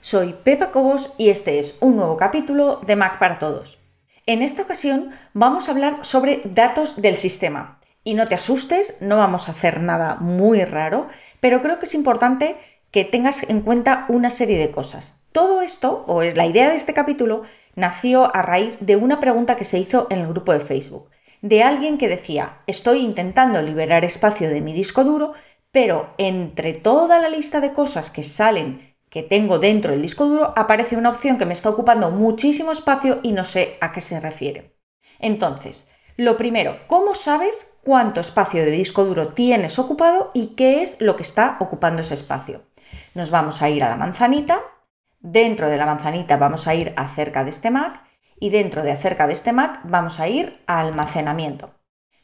soy Pepa Cobos y este es un nuevo capítulo de Mac para Todos. En esta ocasión vamos a hablar sobre datos del sistema. Y no te asustes, no vamos a hacer nada muy raro, pero creo que es importante que tengas en cuenta una serie de cosas. Todo esto, o es la idea de este capítulo, nació a raíz de una pregunta que se hizo en el grupo de Facebook, de alguien que decía, estoy intentando liberar espacio de mi disco duro, pero entre toda la lista de cosas que salen que tengo dentro del disco duro, aparece una opción que me está ocupando muchísimo espacio y no sé a qué se refiere. Entonces, lo primero, ¿cómo sabes cuánto espacio de disco duro tienes ocupado y qué es lo que está ocupando ese espacio? Nos vamos a ir a la manzanita, dentro de la manzanita vamos a ir acerca de este Mac y dentro de acerca de este Mac vamos a ir a almacenamiento.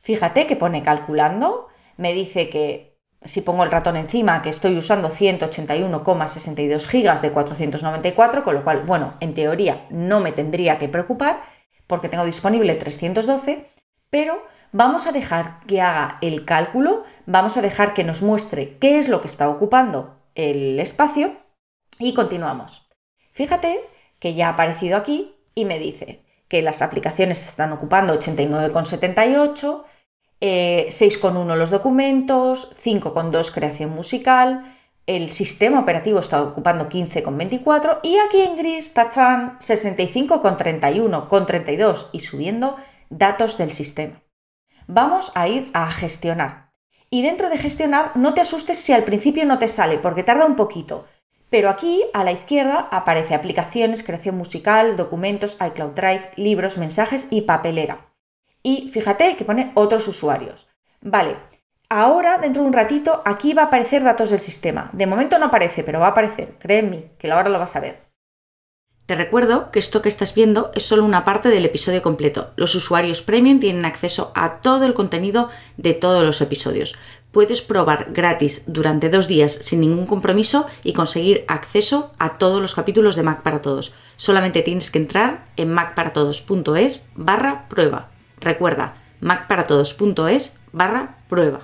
Fíjate que pone calculando, me dice que si pongo el ratón encima, que estoy usando 181,62 gigas de 494, con lo cual, bueno, en teoría no me tendría que preocupar porque tengo disponible 312, pero vamos a dejar que haga el cálculo, vamos a dejar que nos muestre qué es lo que está ocupando el espacio y continuamos. Fíjate que ya ha aparecido aquí y me dice que las aplicaciones están ocupando 89,78, 6,1 eh, los documentos, 5,2 creación musical, el sistema operativo está ocupando 15,24 y aquí en gris tachan 65,31, con 32 y subiendo datos del sistema. Vamos a ir a gestionar. Y dentro de gestionar no te asustes si al principio no te sale porque tarda un poquito. Pero aquí a la izquierda aparece aplicaciones, creación musical, documentos, iCloud Drive, libros, mensajes y papelera y fíjate que pone otros usuarios. Vale, ahora dentro de un ratito aquí va a aparecer datos del sistema. De momento no aparece, pero va a aparecer, créeme, que ahora lo vas a ver. Te recuerdo que esto que estás viendo es solo una parte del episodio completo. Los usuarios premium tienen acceso a todo el contenido de todos los episodios. Puedes probar gratis durante dos días sin ningún compromiso y conseguir acceso a todos los capítulos de Mac para Todos. Solamente tienes que entrar en macparatodos.es barra prueba. Recuerda, macparatodos.es barra prueba.